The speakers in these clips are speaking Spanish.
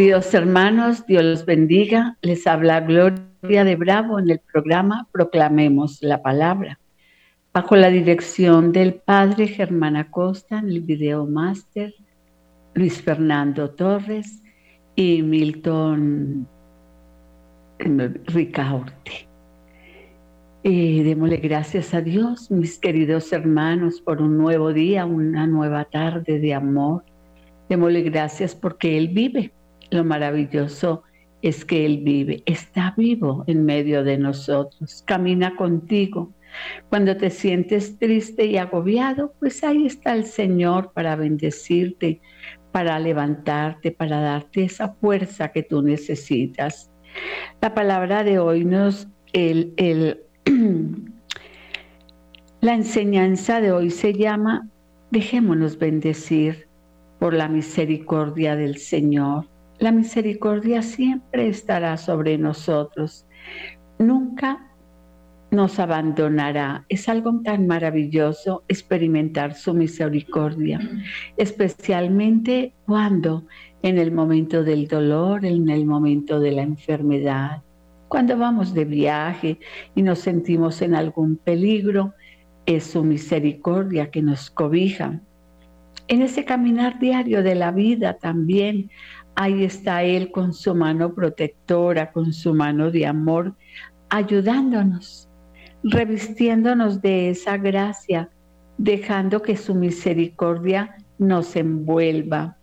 Queridos hermanos, Dios los bendiga. Les habla Gloria de Bravo en el programa Proclamemos la Palabra. Bajo la dirección del Padre Germán Acosta en el video máster, Luis Fernando Torres y Milton Ricaurte. Y démosle gracias a Dios, mis queridos hermanos, por un nuevo día, una nueva tarde de amor. Démosle gracias porque Él vive. Lo maravilloso es que Él vive, está vivo en medio de nosotros, camina contigo. Cuando te sientes triste y agobiado, pues ahí está el Señor para bendecirte, para levantarte, para darte esa fuerza que tú necesitas. La palabra de hoy nos, el, el la enseñanza de hoy se llama Dejémonos bendecir por la misericordia del Señor. La misericordia siempre estará sobre nosotros. Nunca nos abandonará. Es algo tan maravilloso experimentar su misericordia, especialmente cuando en el momento del dolor, en el momento de la enfermedad, cuando vamos de viaje y nos sentimos en algún peligro, es su misericordia que nos cobija. En ese caminar diario de la vida también, ahí está Él con su mano protectora, con su mano de amor, ayudándonos, revistiéndonos de esa gracia, dejando que su misericordia nos envuelva.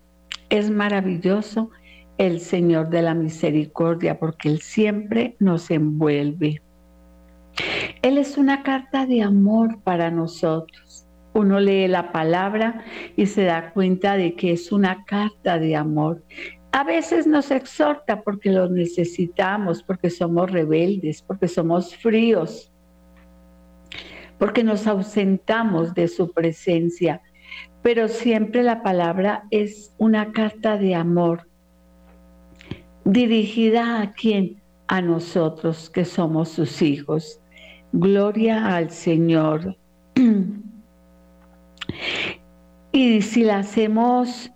Es maravilloso el Señor de la misericordia, porque Él siempre nos envuelve. Él es una carta de amor para nosotros. Uno lee la palabra y se da cuenta de que es una carta de amor. A veces nos exhorta porque lo necesitamos, porque somos rebeldes, porque somos fríos, porque nos ausentamos de su presencia. Pero siempre la palabra es una carta de amor dirigida a quién? A nosotros que somos sus hijos. Gloria al Señor. y si la hacemos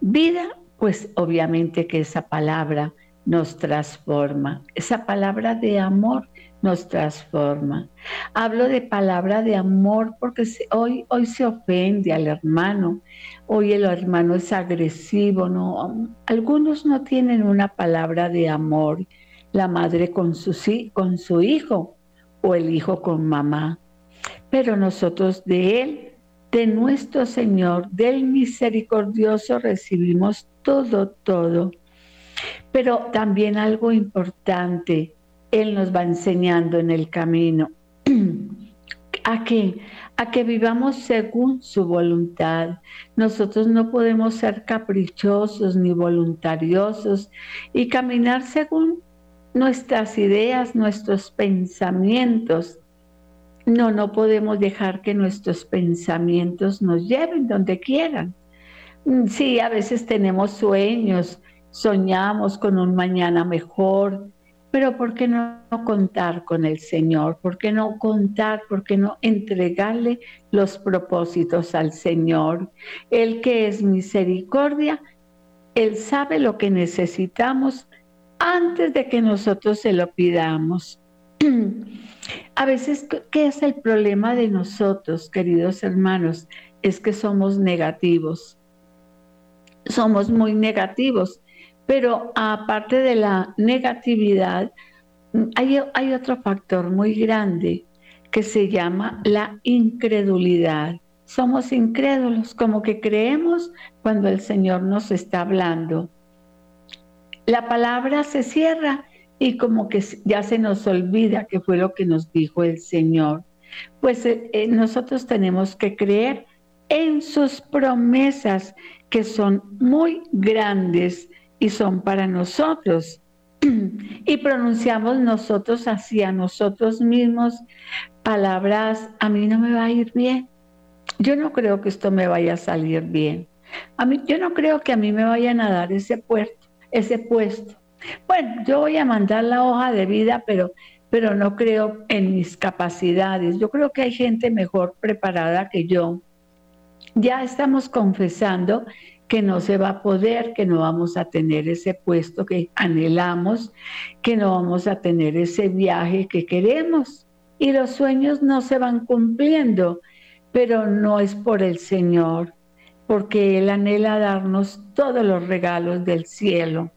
vida, pues obviamente que esa palabra nos transforma. Esa palabra de amor nos transforma. Hablo de palabra de amor porque hoy, hoy se ofende al hermano, hoy el hermano es agresivo, ¿no? Algunos no tienen una palabra de amor, la madre con su, con su hijo o el hijo con mamá, pero nosotros de él, de nuestro Señor, del misericordioso recibimos todo, todo. Pero también algo importante, él nos va enseñando en el camino. ¿A qué? A que vivamos según su voluntad. Nosotros no podemos ser caprichosos ni voluntariosos y caminar según nuestras ideas, nuestros pensamientos. No, no podemos dejar que nuestros pensamientos nos lleven donde quieran. Sí, a veces tenemos sueños, soñamos con un mañana mejor, pero ¿por qué no contar con el Señor? ¿Por qué no contar? ¿Por qué no entregarle los propósitos al Señor? Él que es misericordia, Él sabe lo que necesitamos antes de que nosotros se lo pidamos. A veces, ¿qué es el problema de nosotros, queridos hermanos? Es que somos negativos. Somos muy negativos pero aparte de la negatividad, hay, hay otro factor muy grande que se llama la incredulidad. Somos incrédulos, como que creemos cuando el Señor nos está hablando. La palabra se cierra y como que ya se nos olvida que fue lo que nos dijo el Señor. Pues eh, eh, nosotros tenemos que creer en sus promesas que son muy grandes y son para nosotros. Y pronunciamos nosotros hacia nosotros mismos palabras, a mí no me va a ir bien. Yo no creo que esto me vaya a salir bien. A mí, yo no creo que a mí me vayan a dar ese puesto, ese puesto. Bueno, yo voy a mandar la hoja de vida, pero, pero no creo en mis capacidades. Yo creo que hay gente mejor preparada que yo. Ya estamos confesando que no se va a poder, que no vamos a tener ese puesto que anhelamos, que no vamos a tener ese viaje que queremos. Y los sueños no se van cumpliendo, pero no es por el Señor, porque Él anhela darnos todos los regalos del cielo.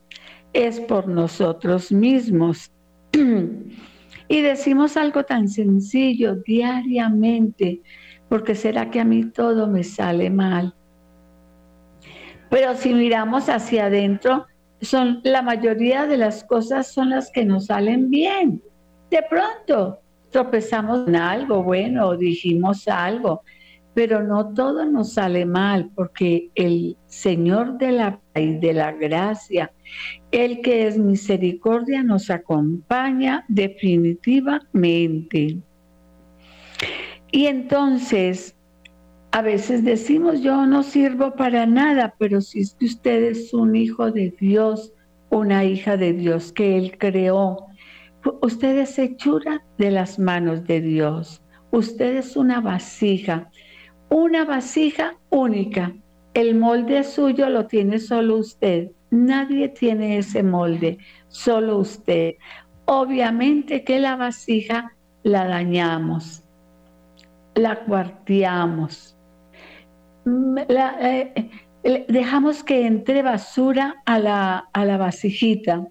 Es por nosotros mismos. y decimos algo tan sencillo diariamente, porque será que a mí todo me sale mal. Pero si miramos hacia adentro, son la mayoría de las cosas son las que nos salen bien. De pronto tropezamos en algo bueno o dijimos algo, pero no todo nos sale mal, porque el Señor de la y de la gracia, el que es misericordia, nos acompaña definitivamente. Y entonces, a veces decimos, yo no sirvo para nada, pero si usted es un hijo de Dios, una hija de Dios que Él creó, usted es hechura de las manos de Dios. Usted es una vasija, una vasija única. El molde suyo lo tiene solo usted. Nadie tiene ese molde, solo usted. Obviamente que la vasija la dañamos, la cuarteamos, eh, dejamos que entre basura a la, a la vasijita.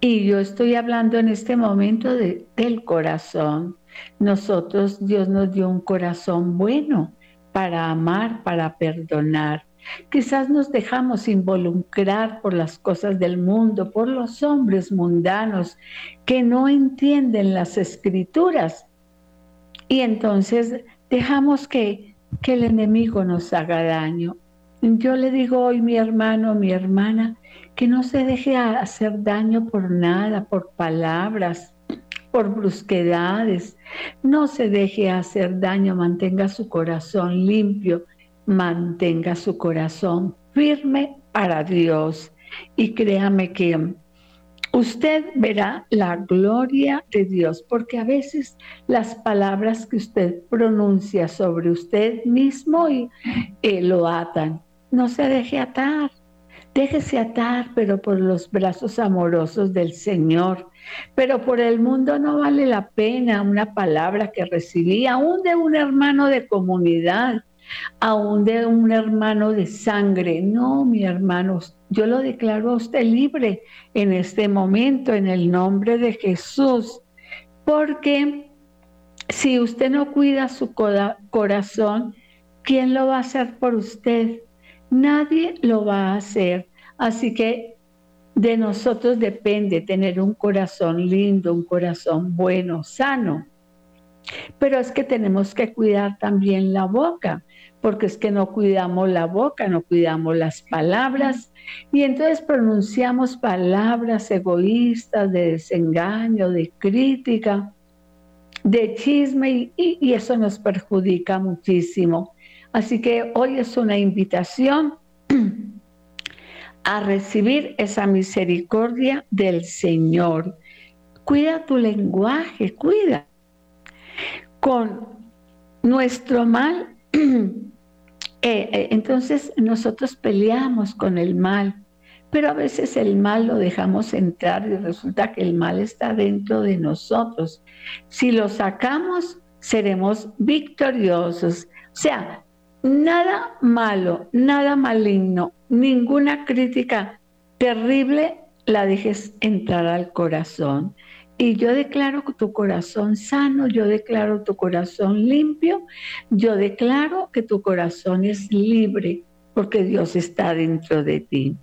Y yo estoy hablando en este momento de, del corazón. Nosotros, Dios nos dio un corazón bueno para amar, para perdonar. Quizás nos dejamos involucrar por las cosas del mundo, por los hombres mundanos que no entienden las escrituras. Y entonces dejamos que que el enemigo nos haga daño. Yo le digo hoy, mi hermano, mi hermana, que no se deje hacer daño por nada, por palabras, por brusquedades. No se deje hacer daño, mantenga su corazón limpio, mantenga su corazón firme para Dios. Y créame que usted verá la gloria de Dios, porque a veces las palabras que usted pronuncia sobre usted mismo y, eh, lo atan. No se deje atar, déjese atar, pero por los brazos amorosos del Señor. Pero por el mundo no vale la pena una palabra que recibí, aún de un hermano de comunidad, aún de un hermano de sangre. No, mi hermano, yo lo declaro a usted libre en este momento, en el nombre de Jesús, porque si usted no cuida su corazón, ¿quién lo va a hacer por usted? Nadie lo va a hacer. Así que de nosotros depende tener un corazón lindo, un corazón bueno, sano. Pero es que tenemos que cuidar también la boca, porque es que no cuidamos la boca, no cuidamos las palabras y entonces pronunciamos palabras egoístas de desengaño, de crítica, de chisme y, y eso nos perjudica muchísimo. Así que hoy es una invitación a recibir esa misericordia del Señor. Cuida tu lenguaje, cuida. Con nuestro mal Eh, eh, entonces nosotros peleamos con el mal, pero a veces el mal lo dejamos entrar y resulta que el mal está dentro de nosotros. Si lo sacamos, seremos victoriosos. O sea, nada malo, nada maligno, ninguna crítica terrible la dejes entrar al corazón. Y yo declaro tu corazón sano, yo declaro tu corazón limpio, yo declaro que tu corazón es libre porque Dios está dentro de ti.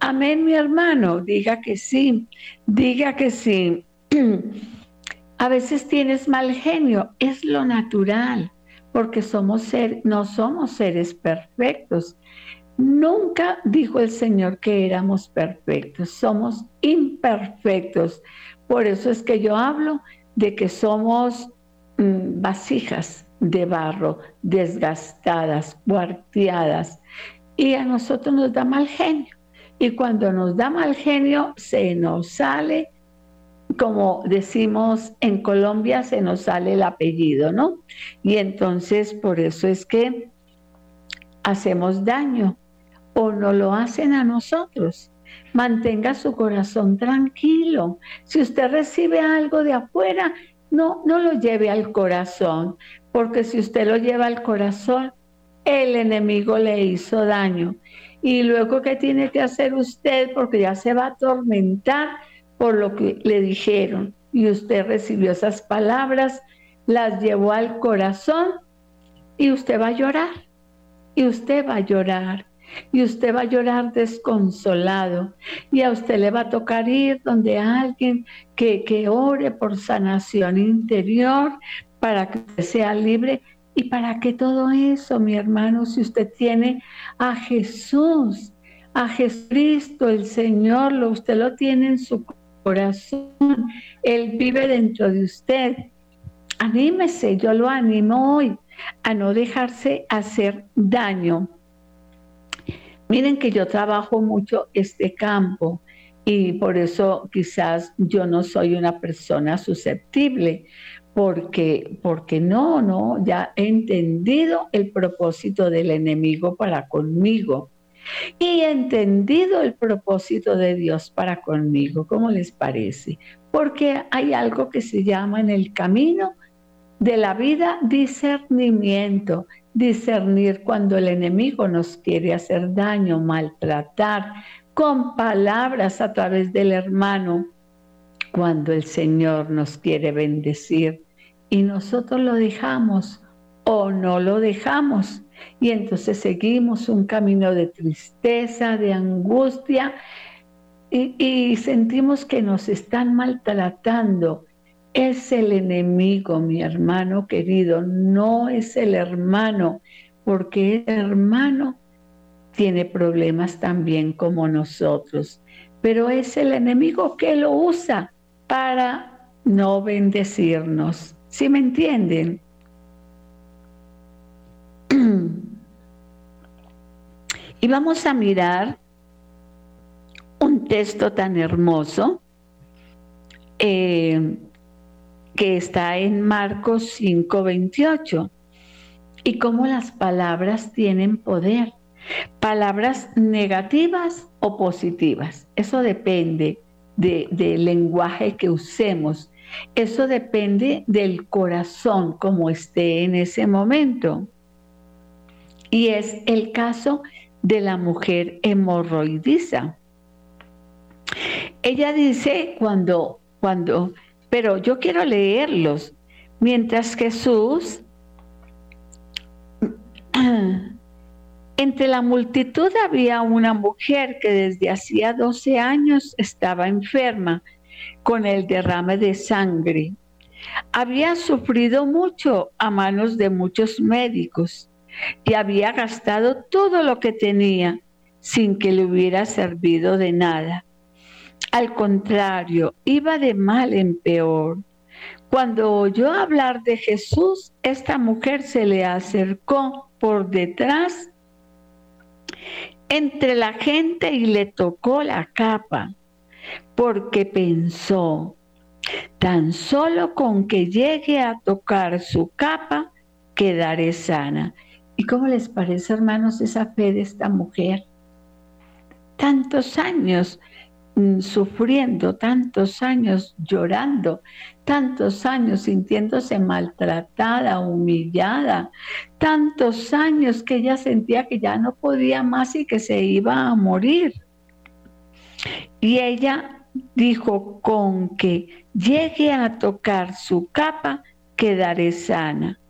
Amén, mi hermano, diga que sí, diga que sí. A veces tienes mal genio, es lo natural, porque somos ser, no somos seres perfectos. Nunca dijo el Señor que éramos perfectos, somos imperfectos. Por eso es que yo hablo de que somos mm, vasijas de barro, desgastadas, cuarteadas, y a nosotros nos da mal genio. Y cuando nos da mal genio, se nos sale, como decimos en Colombia, se nos sale el apellido, ¿no? Y entonces por eso es que hacemos daño. o no lo hacen a nosotros. Mantenga su corazón tranquilo. Si usted recibe algo de afuera, no, no lo lleve al corazón, porque si usted lo lleva al corazón, el enemigo le hizo daño. Y luego, ¿qué tiene que hacer usted? Porque ya se va a atormentar por lo que le dijeron. Y usted recibió esas palabras, las llevó al corazón y usted va a llorar. Y usted va a llorar y usted va a llorar desconsolado y a usted le va a tocar ir donde alguien que, que ore por sanación interior para que usted sea libre y para que todo eso, mi hermano, si usted tiene a Jesús, a Jesucristo, el Señor, lo, usted lo tiene en su corazón, Él vive dentro de usted. Anímese, yo lo animo hoy a no dejarse hacer daño Miren que yo trabajo mucho este campo y por eso quizás yo no soy una persona susceptible, porque, porque no, no, ya he entendido el propósito del enemigo para conmigo y he entendido el propósito de Dios para conmigo. ¿Cómo les parece? Porque hay algo que se llama en el camino de la vida discernimiento. Discernir cuando el enemigo nos quiere hacer daño, maltratar con palabras a través del hermano, cuando el Señor nos quiere bendecir. Y nosotros lo dejamos o no lo dejamos. Y entonces seguimos un camino de tristeza, de angustia y, sentimos que nos están maltratando es el enemigo, mi hermano querido, no es el hermano, porque el hermano tiene problemas también como nosotros, pero es el enemigo que lo usa para no bendecirnos. ¿Sí me entienden? Y vamos a mirar un texto tan hermoso. Eh, que está en Marcos 5:28 y cómo las palabras tienen poder. Palabras negativas o positivas. Eso depende del lenguaje que usemos. Eso depende del corazón como esté en ese momento. Y es el caso de la mujer hemorroidiza. Ella dice cuando, cuando pero yo quiero leerlos. Mientras Jesús, entre la multitud había una mujer que desde hacía 12 años estaba enferma con el derrame de sangre. Había sufrido mucho a manos de muchos médicos y había gastado todo lo que tenía sin que le hubiera servido de nada. Al contrario, iba de mal en peor. Cuando oyó hablar de Jesús, esta mujer se le acercó por detrás entre la gente y le tocó la capa, porque pensó, tan solo con que llegue a tocar su capa, quedaré sana. ¿Y cómo les parece, hermanos, esa fe de esta mujer? Tantos años Mm, sufriendo tantos años, llorando tantos años, sintiéndose maltratada, humillada, tantos años que ella sentía que ya no podía más y que se iba a morir. Y ella dijo, con que llegue a tocar su capa, quedaré sana.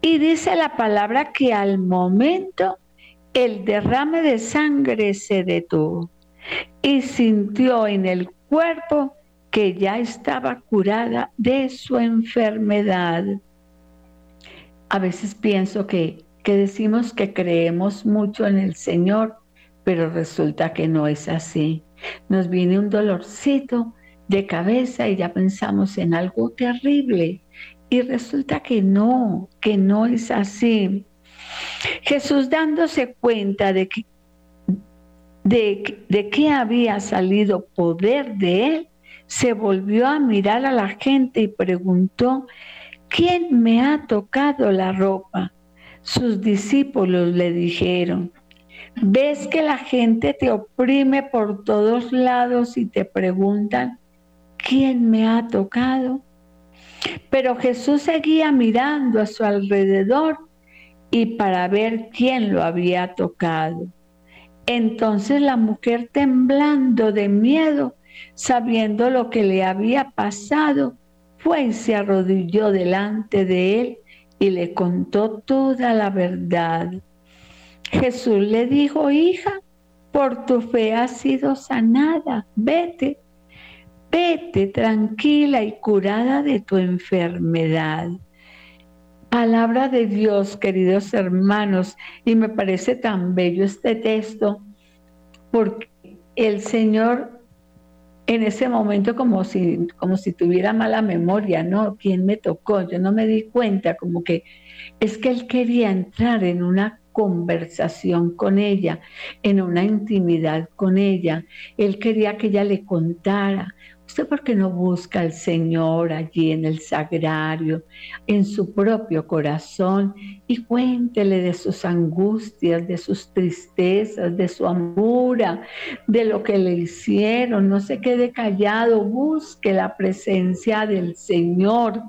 Y dice la palabra que al momento el derrame de sangre se detuvo y sintió en el cuerpo que ya estaba curada de su enfermedad. A veces pienso que, que decimos que creemos mucho en el Señor, pero resulta que no es así. Nos viene un dolorcito de cabeza y ya pensamos en algo terrible y resulta que no, que no es así. Jesús dándose cuenta de que de, de qué había salido poder de él, se volvió a mirar a la gente y preguntó, ¿quién me ha tocado la ropa? Sus discípulos le dijeron, Ves que la gente te oprime por todos lados y te preguntan, ¿quién me ha tocado? Pero Jesús seguía mirando a su alrededor y para ver quién lo había tocado. Entonces la mujer temblando de miedo, sabiendo lo que le había pasado, fue y se arrodilló delante de él y le contó toda la verdad. Jesús le dijo, hija, por tu fe has sido sanada, vete, vete tranquila y curada de tu enfermedad. Palabra de Dios, queridos hermanos, y me parece tan bello este texto, porque el Señor en ese momento como si, como si tuviera mala memoria, ¿no? ¿Quién me tocó? Yo no me di cuenta, como que es que él quería entrar en una conversación con ella, en una intimidad con ella. Él quería que ella le contara ¿Usted por qué no busca al Señor allí en el sagrario, en su propio corazón y cuéntele de sus angustias, de sus tristezas, de su amargura, de lo que le hicieron? No se quede callado, busque la presencia del Señor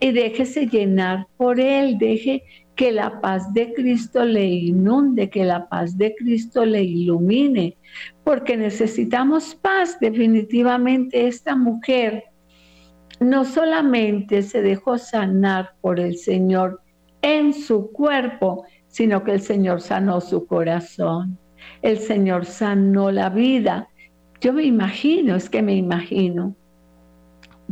y déjese llenar por Él, deje que la paz de Cristo le inunde, que la paz de Cristo le ilumine, porque necesitamos paz. Definitivamente esta mujer no solamente se dejó sanar por el Señor en su cuerpo, sino que el Señor sanó su corazón. El Señor sanó la vida. Yo me imagino, es que me imagino,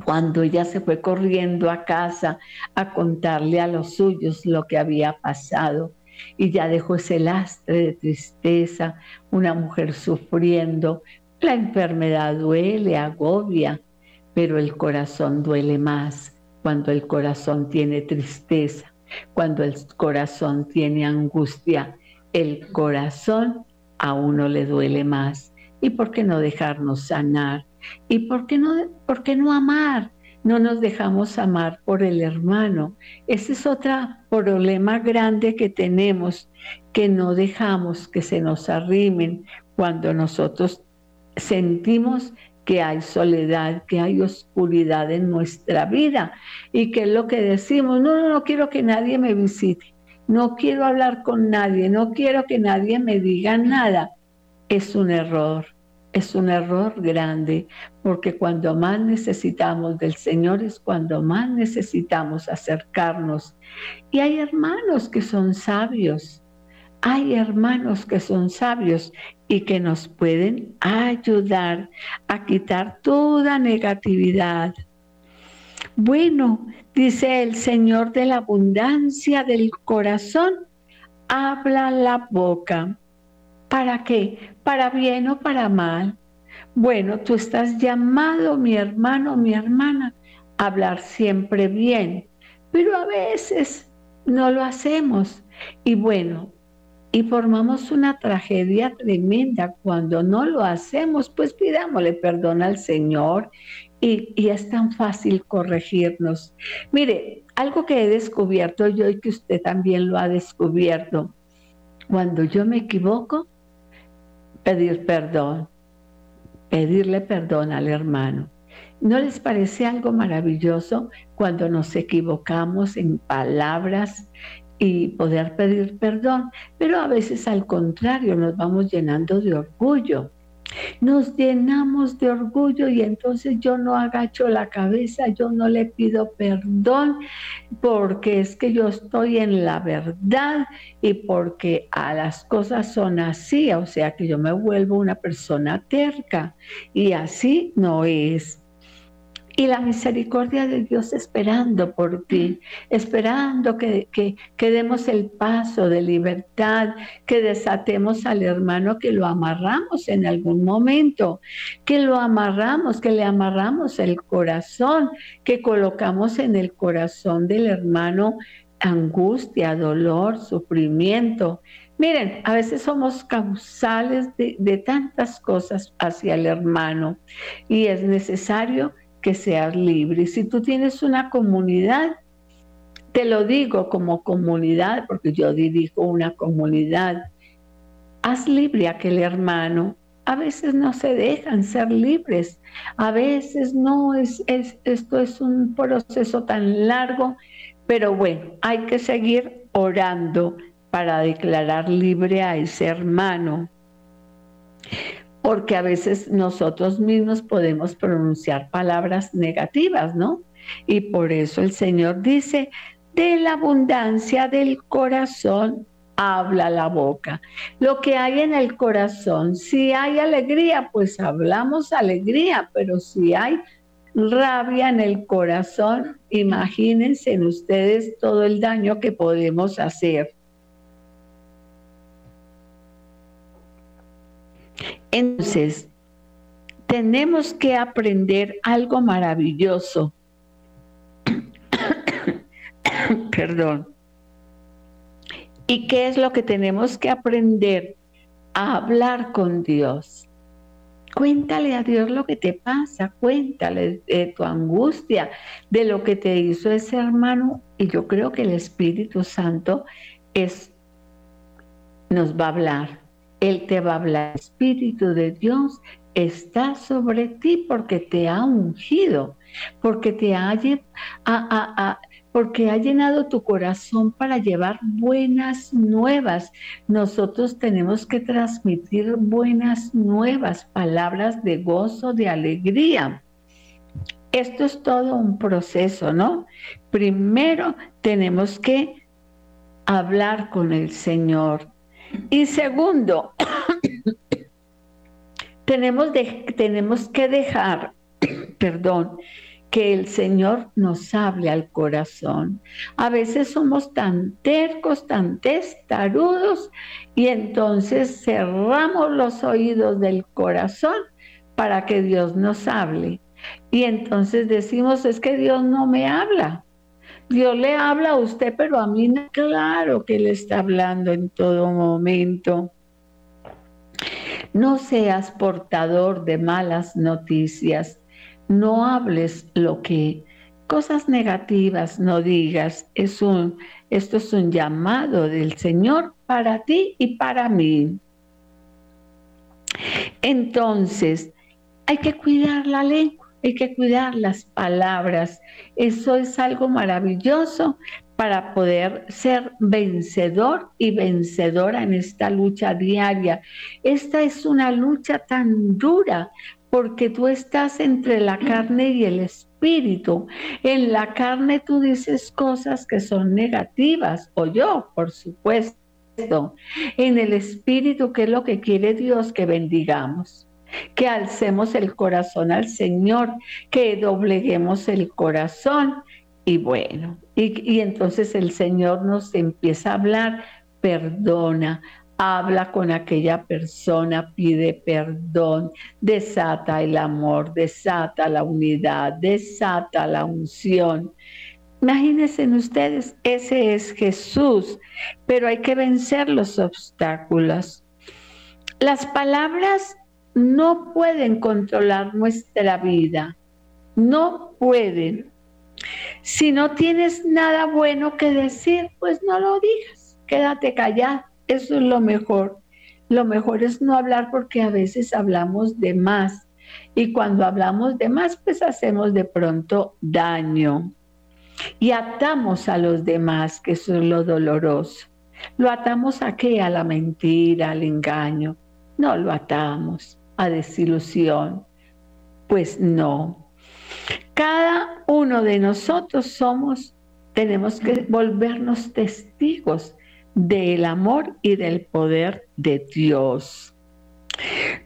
cuando ella se fue corriendo a casa a contarle a los suyos lo que había pasado y ya dejó ese lastre de tristeza, una mujer sufriendo. La enfermedad duele, agobia, pero el corazón duele más cuando el corazón tiene tristeza, cuando el corazón tiene angustia. El corazón a uno le duele más. ¿Y por qué no dejarnos sanar? ¿Y por qué no, por qué no amar? No nos dejamos amar por el hermano. Ese es otro problema grande que tenemos, que no dejamos que se nos arrimen cuando nosotros sentimos que hay soledad, que hay oscuridad en nuestra vida y que es lo que decimos, no, no, no quiero que nadie me visite, no quiero hablar con nadie, no quiero que nadie me diga nada. Es un error es un error grande, porque cuando más necesitamos del Señor es cuando más necesitamos acercarnos. Y hay hermanos que son sabios, hay hermanos que son sabios y que nos pueden ayudar a quitar toda negatividad. Bueno, dice el Señor de la abundancia del corazón, habla la boca. ¿Para qué? ¿Para bien o para mal? Bueno, tú estás llamado, mi hermano, mi hermana, a hablar siempre bien, pero a veces no lo hacemos. Y bueno, y formamos una tragedia tremenda cuando no lo hacemos, pues pidámosle perdón al Señor y, y, es tan fácil corregirnos. Mire, algo que he descubierto yo y que usted también lo ha descubierto, cuando yo me equivoco, pedir perdón, pedirle perdón al hermano. ¿No les parece algo maravilloso cuando nos equivocamos en palabras y poder pedir perdón? Pero a veces al contrario nos vamos llenando de orgullo nos llenamos de orgullo y entonces yo no agacho la cabeza, yo no le pido perdón porque es que yo estoy en la verdad y porque a las cosas son así, o sea que yo me vuelvo una persona terca y así no es y la misericordia de Dios esperando por ti, esperando que, que, demos el paso de libertad, que desatemos al hermano, que lo amarramos en algún momento, que lo amarramos, que le amarramos el corazón, que colocamos en el corazón del hermano angustia, dolor, sufrimiento. Miren, a veces somos causales de, de tantas cosas hacia el hermano y es necesario que seas libre. Si tú tienes una comunidad, te lo digo como comunidad, porque yo dirijo una comunidad, haz libre a aquel hermano. A veces no se dejan ser libres, a veces no, es, es, esto es un proceso tan largo, pero bueno, hay que seguir orando para declarar libre a ese hermano porque a veces nosotros mismos podemos pronunciar palabras negativas, ¿no? Y por eso el Señor dice, de la abundancia del corazón habla la boca. Lo que hay en el corazón, si hay alegría, pues hablamos alegría, pero si hay rabia en el corazón, imagínense en ustedes todo el daño que podemos hacer. Entonces, tenemos que aprender algo maravilloso. Perdón. ¿Y qué es lo que tenemos que aprender? A hablar con Dios. Cuéntale a Dios lo que te pasa, cuéntale de tu angustia, de lo que te hizo ese hermano. Y yo creo que el Espíritu Santo es, nos va a hablar. Él te va a hablar. Espíritu de Dios está sobre ti porque te ha ungido, porque te porque ha llenado tu corazón para llevar buenas nuevas. Nosotros tenemos que transmitir buenas nuevas, palabras de gozo, de alegría. Esto es todo un proceso, ¿no? Primero tenemos que hablar con el Señor, y segundo, tenemos, tenemos que dejar, perdón, que el Señor nos hable al corazón. A veces somos tan tercos, tan testarudos, y entonces cerramos los oídos del corazón para que Dios nos hable. Y entonces decimos, es que Dios no me habla. Dios le habla a usted, pero a mí claro que le está hablando en todo momento. No seas portador de malas noticias. No hables lo que cosas negativas no digas. Es un esto es un llamado del Señor para ti y para mí. Entonces, hay que cuidar la lengua hay que cuidar las palabras. Eso es algo maravilloso para poder ser vencedor y vencedora en esta lucha diaria. Esta es una lucha tan dura porque tú estás entre la carne y el espíritu. En la carne tú dices cosas que son negativas, o yo, por supuesto. En el espíritu, ¿qué es lo que quiere Dios que bendigamos? Que alcemos el corazón al Señor, que dobleguemos el corazón. Y bueno, y, entonces el Señor nos empieza a hablar, perdona, habla con aquella persona, pide perdón, desata el amor, desata la unidad, desata la unción. Imagínense ustedes, ese es Jesús, pero hay que vencer los obstáculos. Las palabras no pueden controlar nuestra vida. No pueden. Si no tienes nada bueno que decir, pues no lo digas. Quédate callado. Eso es lo mejor. Lo mejor es no hablar porque a veces hablamos de más. Y cuando hablamos de más, pues hacemos de pronto daño. Y atamos a los demás, que eso es lo doloroso. ¿Lo atamos a qué? A la mentira, al engaño. No lo atamos a desilusión. Pues no. Cada uno de nosotros somos, tenemos que volvernos testigos del amor y del poder de Dios.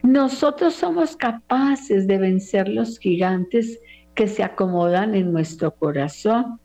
Nosotros somos capaces de vencer los gigantes que se acomodan en nuestro corazón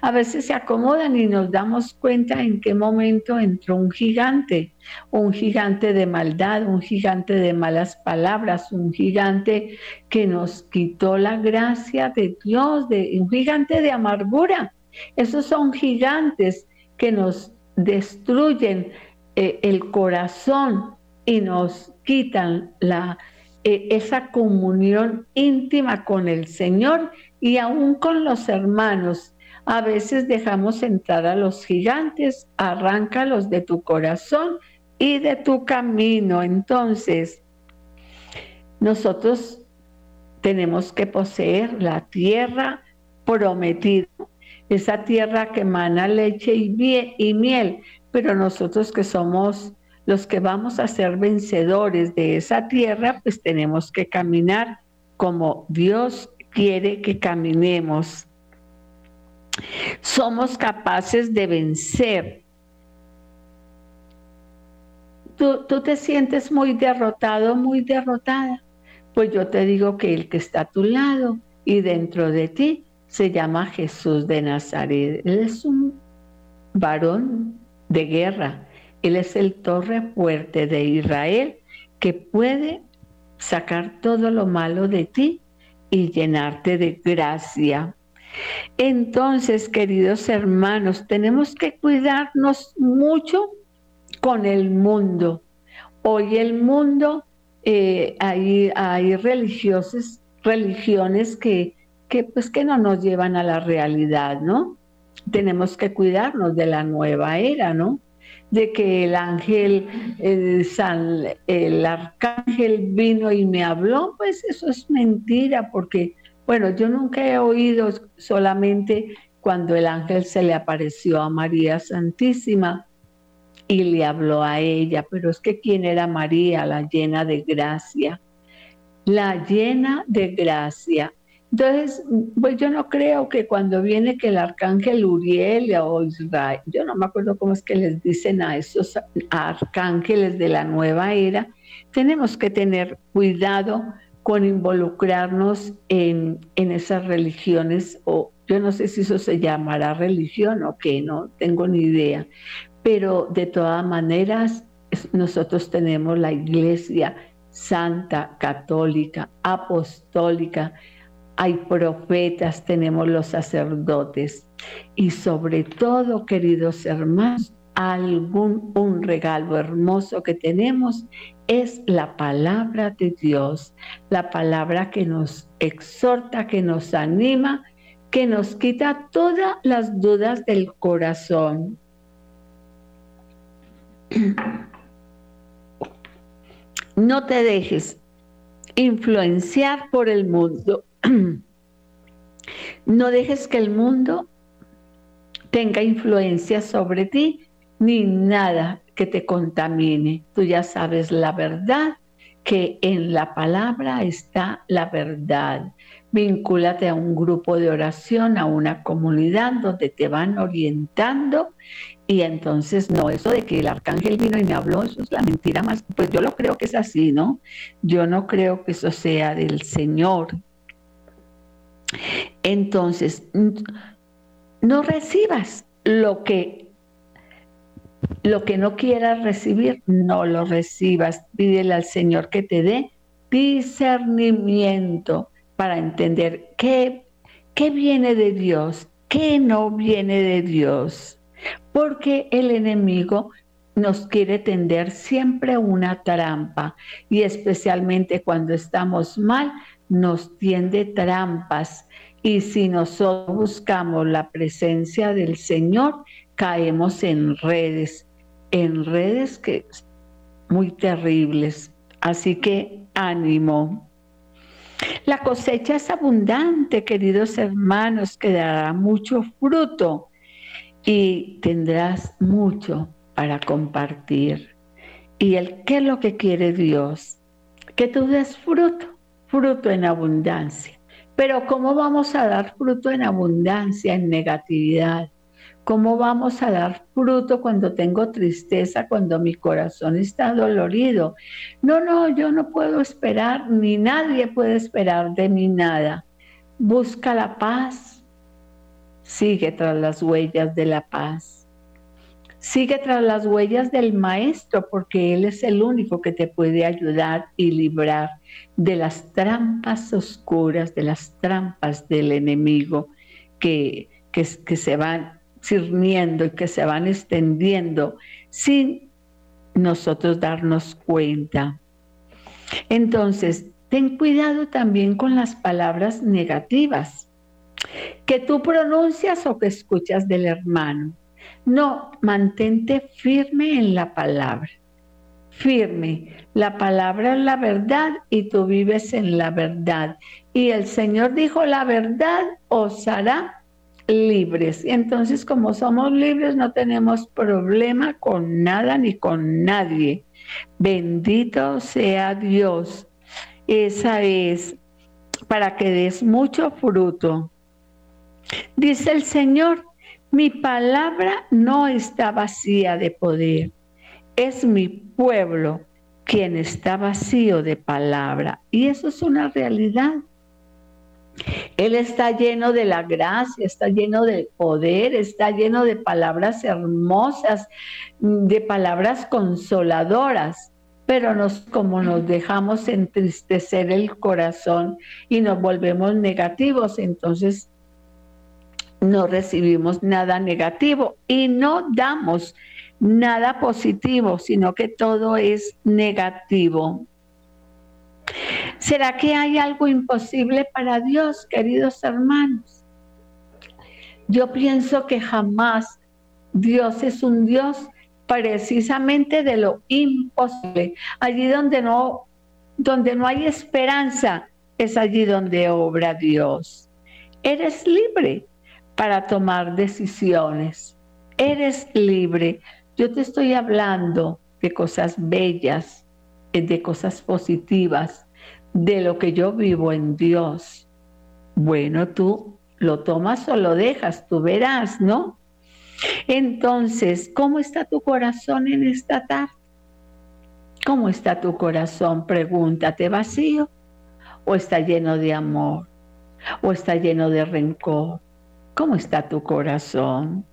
a veces se acomodan y nos damos cuenta en qué momento entró un gigante, un gigante de maldad, un gigante de malas palabras, un gigante que nos quitó la gracia de Dios, de, un gigante de amargura. Esos son gigantes que nos destruyen eh, el corazón y nos quitan la, eh, esa comunión íntima con el Señor y aún con los hermanos a veces dejamos entrar a los gigantes, arráncalos de tu corazón y de tu camino. Entonces, nosotros tenemos que poseer la tierra prometida, esa tierra que emana leche y, y miel, pero nosotros que somos los que vamos a ser vencedores de esa tierra, pues tenemos que caminar como Dios quiere que caminemos. Somos capaces de vencer. Tú, tú, te sientes muy derrotado, muy derrotada. Pues yo te digo que el que está a tu lado y dentro de ti se llama Jesús de Nazaret. Él es un varón de guerra él es el torre fuerte de Israel que puede sacar todo lo malo de ti y llenarte de gracia. Entonces, queridos hermanos, tenemos que cuidarnos mucho con el mundo. Hoy el mundo, eh, hay, hay religiones que, que, pues, que no nos llevan a la realidad, ¿no? Tenemos que cuidarnos de la nueva era, ¿no? de que el ángel, el, San, el arcángel vino y me habló, pues eso es mentira, porque, bueno, yo nunca he oído solamente cuando el ángel se le apareció a María Santísima y le habló a ella, pero es que quién era María, la llena de gracia, la llena de gracia. Entonces, pues yo no creo que cuando viene que el arcángel Uriel o Israel, yo no me acuerdo cómo es que les dicen a esos arcángeles de la nueva era, tenemos que tener cuidado con involucrarnos en, en esas religiones o yo no sé si eso se llamará religión o qué, no tengo ni idea, pero de todas maneras nosotros tenemos la iglesia santa, católica, apostólica, hay profetas, tenemos los sacerdotes y sobre todo, queridos hermanos, algún un regalo hermoso que tenemos es la palabra de Dios, la palabra que nos exhorta, que nos anima, que nos quita todas las dudas del corazón. No te dejes influenciar por el mundo. No dejes que el mundo tenga influencia sobre ti ni nada que te contamine. Tú ya sabes la verdad, que en la palabra está la verdad. Vincúlate a un grupo de oración, a una comunidad donde te van orientando y entonces no, eso de que el arcángel vino y me habló, eso es la mentira más, pues yo lo creo que es así, ¿no? Yo no creo que eso sea del Señor, entonces, no recibas lo que lo que no quieras recibir, no lo recibas. Pídele al Señor que te dé discernimiento para entender qué, qué viene de Dios, qué no viene de Dios. Porque el enemigo nos quiere tender siempre una trampa y especialmente cuando estamos mal, nos tiende trampas y si nosotros buscamos la presencia del Señor, caemos en redes, en redes que muy terribles. Así que ánimo. La cosecha es abundante, queridos hermanos, que dará mucho fruto y tendrás mucho para compartir. ¿Y el qué es lo que quiere Dios? Que tú des fruto fruto en abundancia. Pero ¿cómo vamos a dar fruto en abundancia, en negatividad? ¿Cómo vamos a dar fruto cuando tengo tristeza, cuando mi corazón está dolorido? No, no, yo no puedo esperar, ni nadie puede esperar de mí nada. Busca la paz, sigue tras las huellas de la paz. Sigue tras las huellas del Maestro porque Él es el único que te puede ayudar y librar de las trampas oscuras, de las trampas del enemigo que, que, se van y que se van extendiendo sin nosotros darnos cuenta. Entonces, ten cuidado también con las palabras negativas que tú pronuncias o que escuchas del hermano. No, mantente firme en la palabra. firme. La palabra es la verdad y tú vives en la verdad. Y el Señor dijo, la verdad os hará libres. Y entonces como somos libres no tenemos problema con nada ni con nadie. Bendito sea Dios. Esa es para que des mucho fruto. Dice el Señor, mi palabra no está vacía de poder. Es mi pueblo quien está vacío de palabra. Y eso es una realidad. Él está lleno de la gracia, está lleno de poder, está lleno de palabras hermosas, de palabras consoladoras. Pero nos, como nos dejamos entristecer el corazón y nos volvemos negativos, entonces no recibimos nada negativo y no damos nada positivo, sino que todo es negativo. ¿Será que hay algo imposible para Dios, queridos hermanos? Yo pienso que jamás Dios es un Dios precisamente de lo imposible. Allí donde no, donde no hay esperanza, es allí donde obra Dios. Eres libre para tomar decisiones. Eres libre. Yo te estoy hablando de cosas bellas, de cosas positivas, de lo que yo vivo en Dios. Bueno, tú lo tomas o lo dejas, tú verás, ¿no? Entonces, ¿cómo está tu corazón en esta tarde? ¿Cómo está tu corazón? Pregúntate, ¿vacío? ¿O está lleno de amor? ¿O está lleno de rencor? ¿Cómo está tu corazón?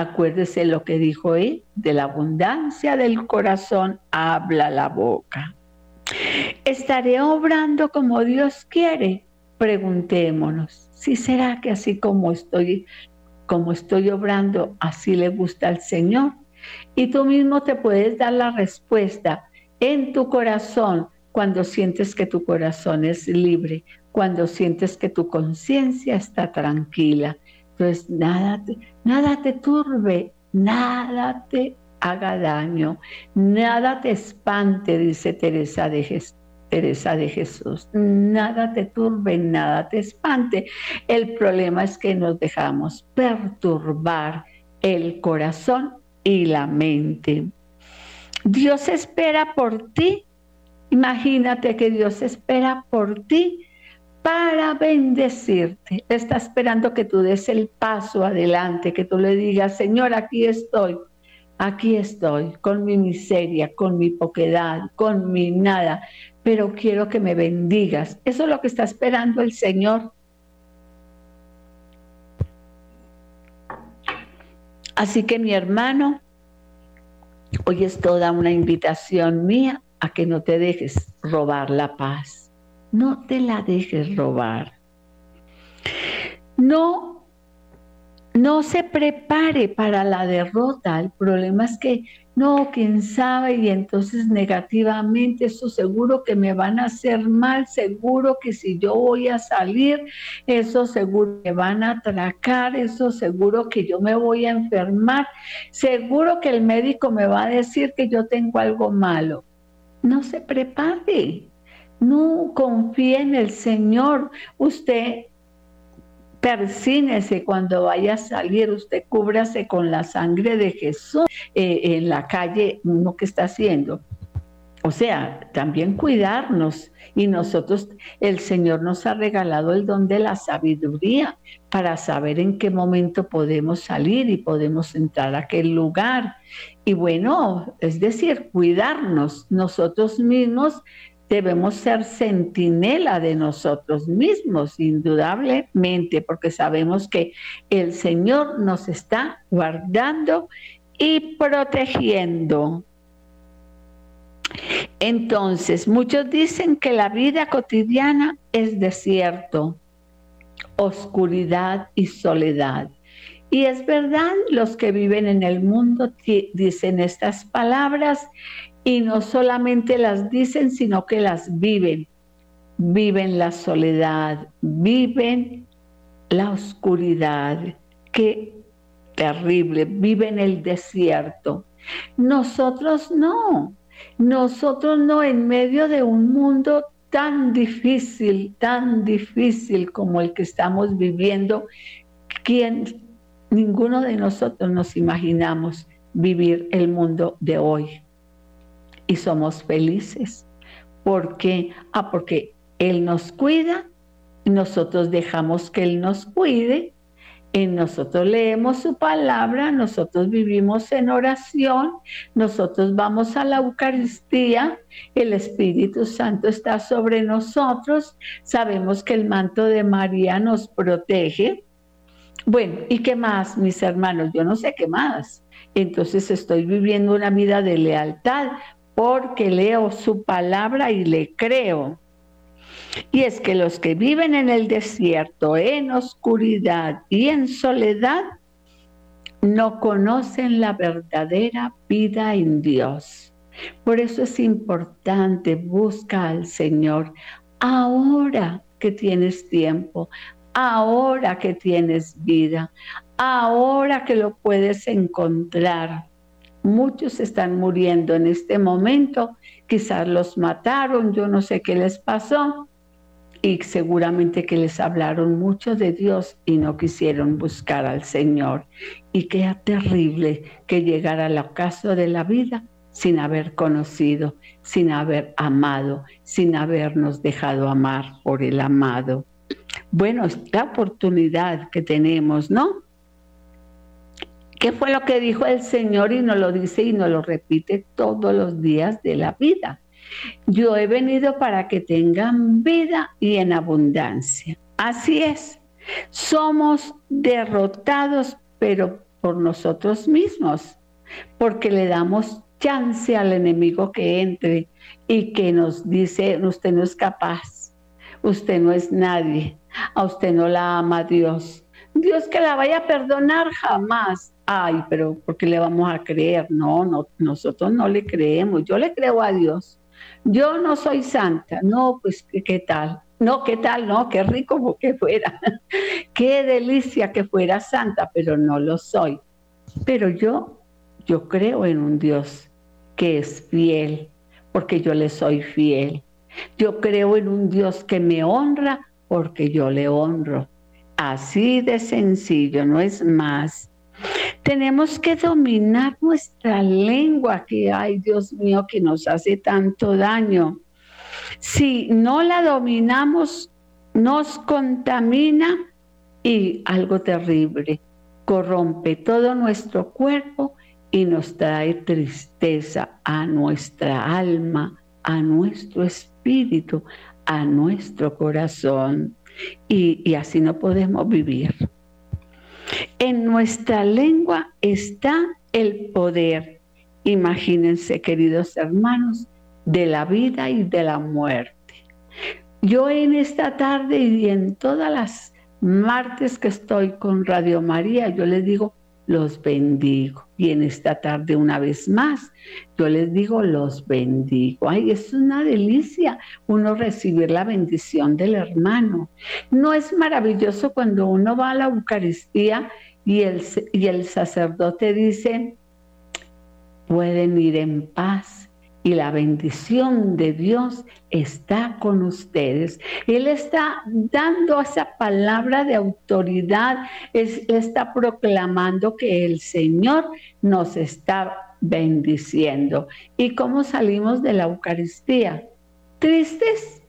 Acuérdese lo que dijo él, de la abundancia del corazón habla la boca. ¿Estaré obrando como Dios quiere? Preguntémonos, si será que así como estoy, como estoy obrando, así le gusta al Señor. Y tú mismo te puedes dar la respuesta en tu corazón cuando sientes que tu corazón es libre, cuando sientes que tu conciencia está tranquila. Entonces, nada nada te turbe, nada te haga daño, nada te espante, dice Teresa de, Teresa de Jesús. Nada te turbe, nada te espante. El problema es que nos dejamos perturbar el corazón y la mente. Dios espera por ti. Imagínate que Dios espera por ti para bendecirte. Está esperando que tú des el paso adelante, que tú le digas, Señor, aquí estoy, aquí estoy, con mi miseria, con mi poquedad, con mi nada, pero quiero que me bendigas. Eso es lo que está esperando el Señor. Así que mi hermano, hoy es toda una invitación mía a que no te dejes robar la paz no te la dejes robar. No, no se prepare para la derrota. El problema es que no, quién sabe, y entonces negativamente, eso seguro que me van a hacer mal, seguro que si yo voy a salir, eso seguro que van a atracar, eso seguro que yo me voy a enfermar, seguro que el médico me va a decir que yo tengo algo malo. No se prepare, no confíe en el Señor. Usted persínese cuando vaya a salir, usted cúbrase con la sangre de Jesús eh, en la calle, ¿no que está haciendo? O sea, también cuidarnos. Y nosotros, el Señor nos ha regalado el don de la sabiduría para saber en qué momento podemos salir y podemos entrar a aquel lugar. Y bueno, es decir, cuidarnos nosotros mismos debemos ser centinela de nosotros mismos, indudablemente, porque sabemos que el Señor nos está guardando y protegiendo. Entonces, muchos dicen que la vida cotidiana es desierto, oscuridad y soledad. Y es verdad, los que viven en el mundo dicen estas palabras y no solamente las dicen, sino que las viven. Viven la soledad, viven la oscuridad. Qué terrible, viven el desierto. Nosotros no, nosotros no en medio de un mundo tan difícil, tan difícil como el que estamos viviendo, quien ninguno de nosotros nos imaginamos vivir el mundo de hoy. Y somos felices. ¿Por qué? Ah, porque Él nos cuida, nosotros dejamos que Él nos cuide nosotros leemos su palabra, nosotros vivimos en oración, nosotros vamos a la Eucaristía, el Espíritu Santo está sobre nosotros, sabemos que el manto de María nos protege. Bueno, ¿y qué más, mis hermanos? Yo no sé qué más. Entonces estoy viviendo una vida de lealtad porque leo su palabra y le creo. Y es que los que viven en el desierto, en oscuridad y en soledad, no conocen la verdadera vida en Dios. Por eso es importante, busca al Señor ahora que tienes tiempo, ahora que tienes vida, ahora que lo puedes encontrar. Muchos están muriendo en este momento, quizás los mataron, yo no sé qué les pasó, y seguramente que les hablaron mucho de Dios y no quisieron buscar al Señor. Y qué terrible que llegara al ocaso de la vida sin haber conocido, sin haber amado, sin habernos dejado amar por el amado. Bueno, esta oportunidad que tenemos, ¿no? ¿Qué fue lo que dijo el Señor y nos lo dice y nos lo repite todos los días de la vida? Yo he venido para que tengan vida y en abundancia. Así es. Somos derrotados, pero por nosotros mismos, porque le damos chance al enemigo que entre y que nos dice, usted no es capaz, usted no es nadie, a usted no la ama Dios. Dios que la vaya a perdonar jamás. Ay, pero ¿por qué le vamos a creer? No, no, nosotros no le creemos. Yo le creo a Dios yo no soy santa, no, pues qué tal, no, qué tal, no, qué rico que fuera, qué delicia que fuera santa, pero no lo soy. Pero yo, yo creo en un Dios que es fiel, porque yo le soy fiel. Yo creo en un Dios que me honra porque yo le honro. Así de sencillo, no es más. Tenemos que dominar nuestra lengua, que ay Dios mío, que nos hace tanto daño. Si no la dominamos, nos contamina y algo terrible, corrompe todo nuestro cuerpo y nos trae tristeza a nuestra alma, a nuestro espíritu, a nuestro corazón. Y, y así no podemos vivir. En nuestra lengua está el poder, imagínense queridos hermanos, de la vida y de la muerte. Yo en esta tarde y en todas las martes que estoy con Radio María, yo les digo, los bendigo. Y en esta tarde una vez más, yo les digo, los bendigo. Ay, es una delicia uno recibir la bendición del hermano. No es maravilloso cuando uno va a la Eucaristía y el, y el sacerdote dice, pueden ir en paz y la bendición de Dios está con ustedes. Él está dando esa palabra de autoridad, es, está proclamando que el Señor nos está bendiciendo. ¿Y cómo salimos de la Eucaristía? ¿Tristes?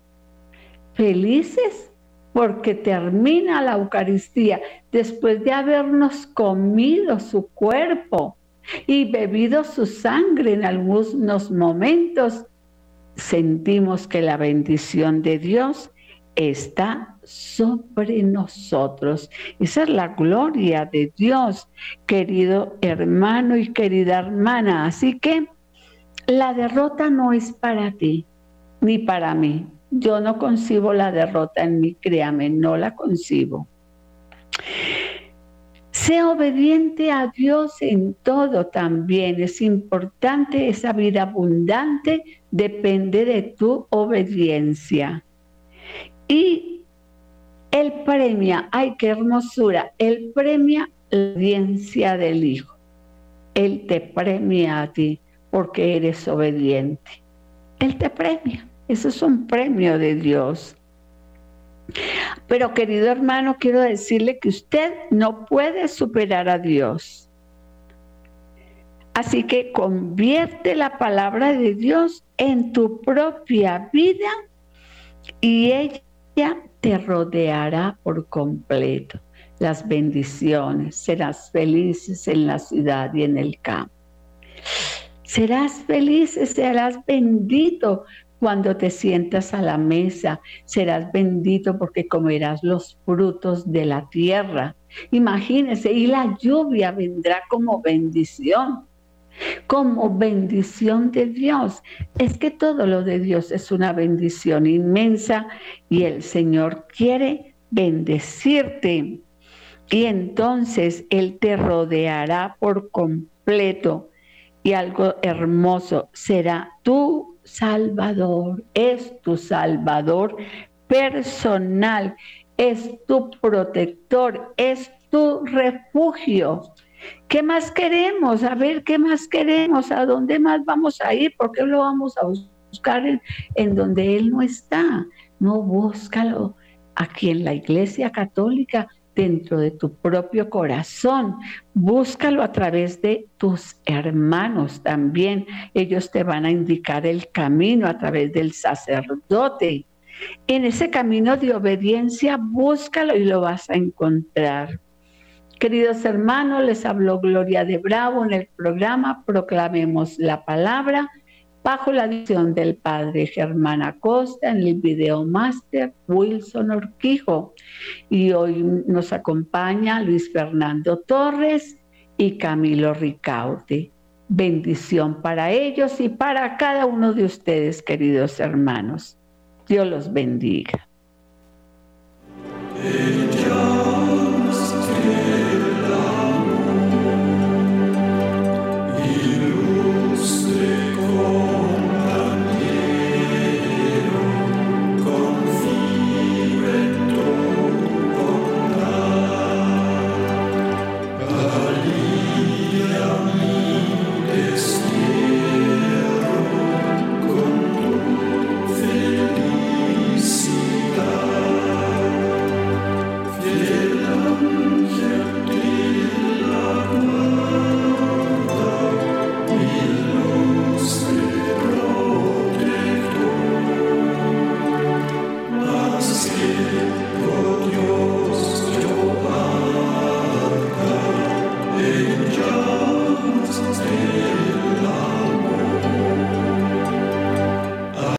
¿Felices? Porque termina la Eucaristía después de habernos comido su cuerpo y bebido su sangre en algunos momentos, sentimos que la bendición de Dios está sobre nosotros. Esa es la gloria de Dios, querido hermano y querida hermana. Así que la derrota no es para ti ni para mí. Yo no concibo la derrota en mí, créame, no la concibo. Sea obediente a Dios en todo también. Es importante esa vida abundante, depende de tu obediencia. Y Él premia, ay, qué hermosura, Él premia la obediencia del Hijo. Él te premia a ti porque eres obediente. Él te premia. Eso es un premio de Dios. Pero querido hermano, quiero decirle que usted no puede superar a Dios. Así que convierte la palabra de Dios en tu propia vida y ella te rodeará por completo. Las bendiciones, serás felices en la ciudad y en el campo. Serás feliz, serás bendito cuando te sientas a la mesa. Serás bendito porque comerás los frutos de la tierra. Imagínese, y la lluvia vendrá como bendición como bendición de Dios. Es que todo lo de Dios es una bendición inmensa y el Señor quiere bendecirte. Y entonces Él te rodeará por completo y algo hermoso será tu Salvador, es tu Salvador personal, es tu protector, es tu refugio. ¿Qué más queremos? A ver, ¿qué más queremos? ¿A dónde más vamos a ir? ¿Por qué lo vamos a buscar en, donde Él no está? No, búscalo aquí en la Iglesia Católica, dentro de tu propio corazón. Búscalo a través de tus hermanos también. Ellos te van a indicar el camino a través del sacerdote. En ese camino de obediencia, búscalo y lo vas a encontrar. Queridos hermanos, les habló Gloria de Bravo en el programa Proclamemos la Palabra bajo la dirección del padre Germán Acosta en el video máster Wilson Orquijo. Y hoy nos acompaña Luis Fernando Torres y Camilo Ricaute. Bendición para ellos y para cada uno de ustedes, queridos hermanos. Dios los bendiga.